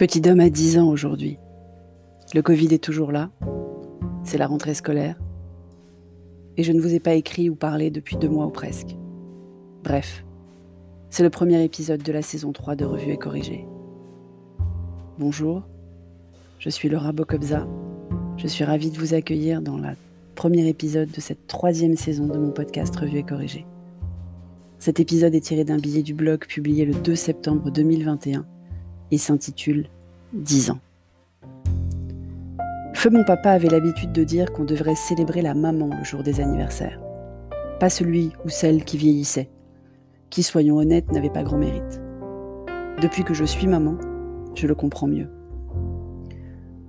Petit homme a 10 ans aujourd'hui. Le Covid est toujours là. C'est la rentrée scolaire. Et je ne vous ai pas écrit ou parlé depuis deux mois ou presque. Bref, c'est le premier épisode de la saison 3 de Revue et Corrigée. Bonjour, je suis Laura Bokobza. Je suis ravie de vous accueillir dans le premier épisode de cette troisième saison de mon podcast Revue et Corrigée. Cet épisode est tiré d'un billet du blog publié le 2 septembre 2021 et s'intitule 10 ans. Feu mon papa avait l'habitude de dire qu'on devrait célébrer la maman le jour des anniversaires. Pas celui ou celle qui vieillissait, qui, soyons honnêtes, n'avait pas grand mérite. Depuis que je suis maman, je le comprends mieux.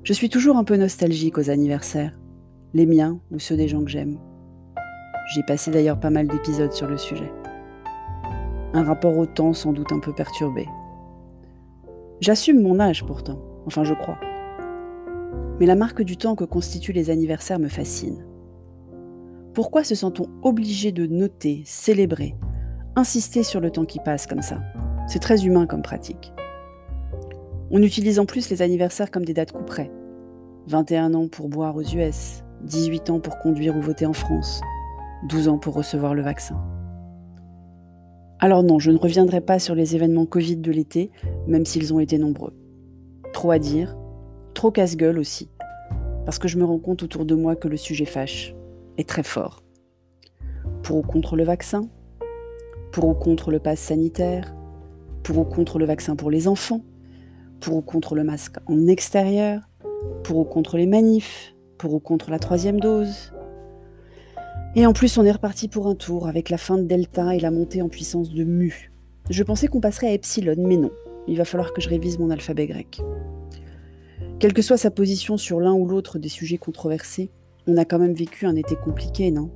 Je suis toujours un peu nostalgique aux anniversaires, les miens ou ceux des gens que j'aime. J'ai passé d'ailleurs pas mal d'épisodes sur le sujet. Un rapport au temps sans doute un peu perturbé, J'assume mon âge pourtant, enfin je crois. Mais la marque du temps que constituent les anniversaires me fascine. Pourquoi se sent-on obligé de noter, célébrer, insister sur le temps qui passe comme ça? C'est très humain comme pratique. On utilise en plus les anniversaires comme des dates couperets. 21 ans pour boire aux US, 18 ans pour conduire ou voter en France, 12 ans pour recevoir le vaccin. Alors non, je ne reviendrai pas sur les événements Covid de l'été, même s'ils ont été nombreux. Trop à dire, trop casse-gueule aussi, parce que je me rends compte autour de moi que le sujet fâche, est très fort. Pour ou contre le vaccin, pour ou contre le pass sanitaire, pour ou contre le vaccin pour les enfants, pour ou contre le masque en extérieur, pour ou contre les manifs, pour ou contre la troisième dose, et en plus, on est reparti pour un tour avec la fin de Delta et la montée en puissance de Mu. Je pensais qu'on passerait à Epsilon, mais non. Il va falloir que je révise mon alphabet grec. Quelle que soit sa position sur l'un ou l'autre des sujets controversés, on a quand même vécu un été compliqué, non?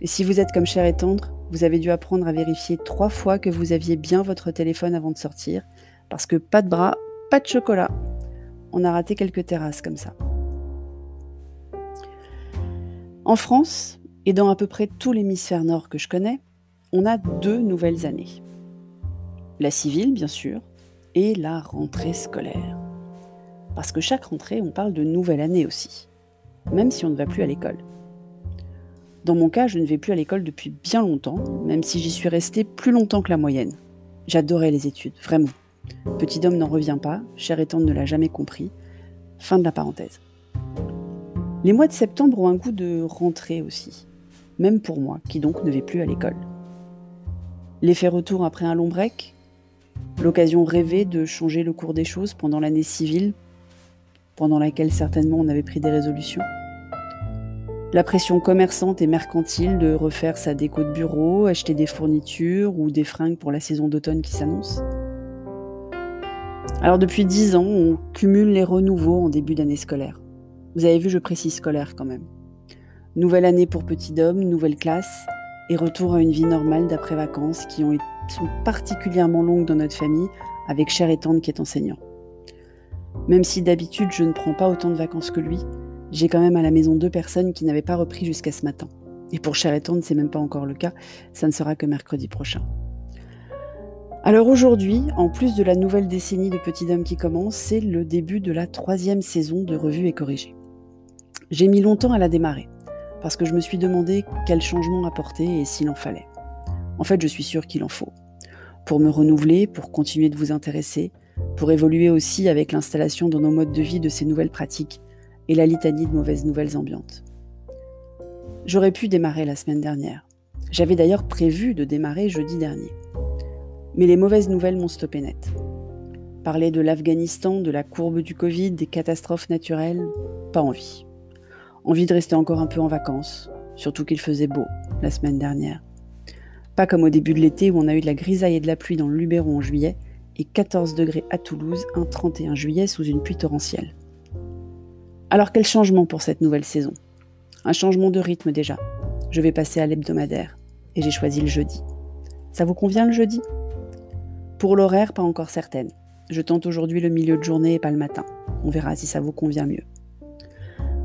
Et si vous êtes comme cher et tendre, vous avez dû apprendre à vérifier trois fois que vous aviez bien votre téléphone avant de sortir, parce que pas de bras, pas de chocolat. On a raté quelques terrasses comme ça. En France, et dans à peu près tout l'hémisphère nord que je connais, on a deux nouvelles années. La civile, bien sûr, et la rentrée scolaire. Parce que chaque rentrée, on parle de nouvelle année aussi, même si on ne va plus à l'école. Dans mon cas, je ne vais plus à l'école depuis bien longtemps, même si j'y suis restée plus longtemps que la moyenne. J'adorais les études, vraiment. Petit homme n'en revient pas, cher étant ne l'a jamais compris. Fin de la parenthèse. Les mois de septembre ont un goût de rentrée aussi même pour moi, qui donc ne vais plus à l'école. L'effet retour après un long break, l'occasion rêvée de changer le cours des choses pendant l'année civile, pendant laquelle certainement on avait pris des résolutions. La pression commerçante et mercantile de refaire sa déco de bureau, acheter des fournitures ou des fringues pour la saison d'automne qui s'annonce. Alors depuis dix ans, on cumule les renouveaux en début d'année scolaire. Vous avez vu, je précise scolaire quand même. Nouvelle année pour Petit Dôme, nouvelle classe et retour à une vie normale d'après vacances qui ont, sont particulièrement longues dans notre famille avec Cher et Tante qui est enseignant. Même si d'habitude je ne prends pas autant de vacances que lui, j'ai quand même à la maison deux personnes qui n'avaient pas repris jusqu'à ce matin. Et pour Cher et Tante, c'est même pas encore le cas, ça ne sera que mercredi prochain. Alors aujourd'hui, en plus de la nouvelle décennie de Petit Dôme qui commence, c'est le début de la troisième saison de Revue et Corrigée. J'ai mis longtemps à la démarrer parce que je me suis demandé quel changement apporter et s'il en fallait. En fait, je suis sûre qu'il en faut. Pour me renouveler, pour continuer de vous intéresser, pour évoluer aussi avec l'installation dans nos modes de vie de ces nouvelles pratiques et la litanie de mauvaises nouvelles ambiantes. J'aurais pu démarrer la semaine dernière. J'avais d'ailleurs prévu de démarrer jeudi dernier. Mais les mauvaises nouvelles m'ont stoppé net. Parler de l'Afghanistan, de la courbe du Covid, des catastrophes naturelles, pas envie. Envie de rester encore un peu en vacances, surtout qu'il faisait beau la semaine dernière. Pas comme au début de l'été où on a eu de la grisaille et de la pluie dans le Luberon en juillet et 14 degrés à Toulouse un 31 juillet sous une pluie torrentielle. Alors quel changement pour cette nouvelle saison? Un changement de rythme déjà. Je vais passer à l'hebdomadaire et j'ai choisi le jeudi. Ça vous convient le jeudi? Pour l'horaire, pas encore certaine. Je tente aujourd'hui le milieu de journée et pas le matin. On verra si ça vous convient mieux.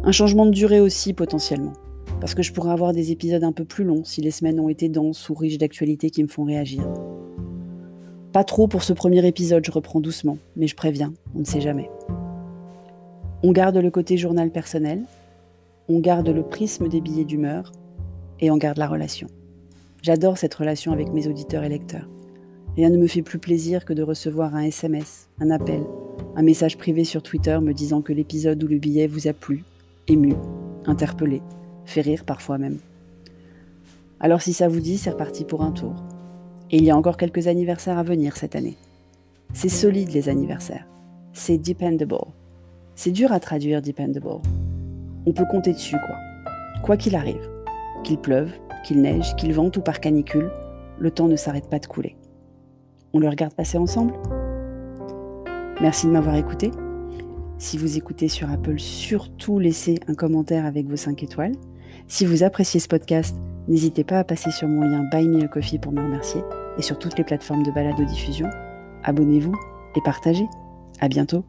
Un changement de durée aussi potentiellement, parce que je pourrais avoir des épisodes un peu plus longs si les semaines ont été denses ou riches d'actualités qui me font réagir. Pas trop pour ce premier épisode, je reprends doucement, mais je préviens, on ne sait jamais. On garde le côté journal personnel, on garde le prisme des billets d'humeur, et on garde la relation. J'adore cette relation avec mes auditeurs et lecteurs. Rien ne me fait plus plaisir que de recevoir un SMS, un appel, un message privé sur Twitter me disant que l'épisode ou le billet vous a plu, ému, interpellé, fait rire parfois même. Alors si ça vous dit, c'est reparti pour un tour. Et il y a encore quelques anniversaires à venir cette année. C'est solide les anniversaires. C'est dependable. C'est dur à traduire dependable. On peut compter dessus quoi. Quoi qu'il arrive. Qu'il pleuve, qu'il neige, qu'il vente ou par canicule, le temps ne s'arrête pas de couler. On le regarde passer ensemble? Merci de m'avoir écouté. Si vous écoutez sur Apple, surtout laissez un commentaire avec vos 5 étoiles. Si vous appréciez ce podcast, n'hésitez pas à passer sur mon lien Buy Me a Coffee pour me remercier et sur toutes les plateformes de balade diffusion. Abonnez-vous et partagez. À bientôt.